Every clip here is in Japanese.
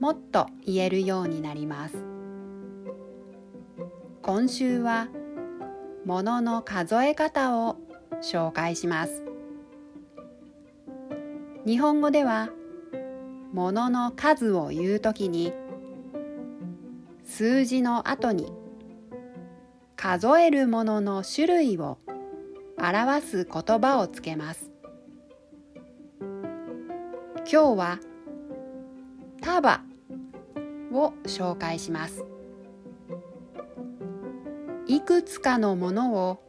もっと言えるようになります。今週はものの数え方を紹介します。日本語ではものの数を言うときに数字の後に数えるものの種類を表す言葉をつけます。今日は束を紹介します。いくつかのものを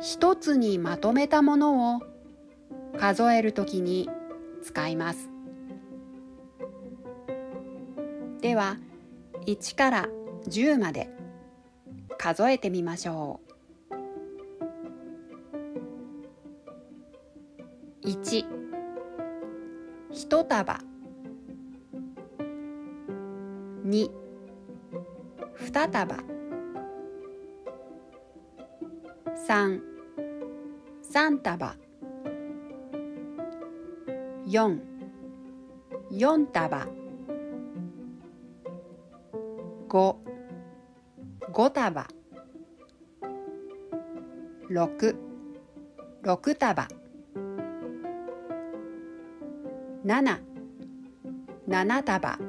一つにまとめたものを数えるときに使います。では1から10まで数えてみましょう。1一束二。二束。三。三束。四。四束。五。五束。六。六束。七。七束。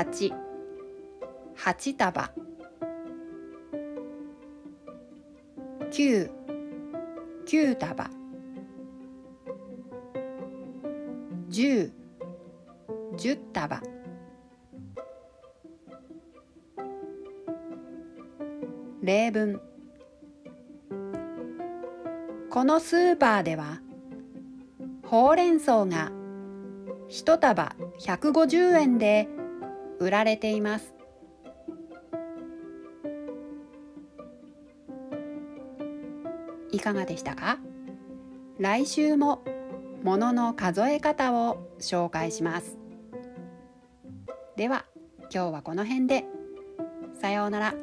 八。八束。九。九束。十。十束。例文。このスーパーではほうれん草が一束150円で売られています。いかがでしたか？来週も物の数え方を紹介します。では今日はこの辺で。さようなら。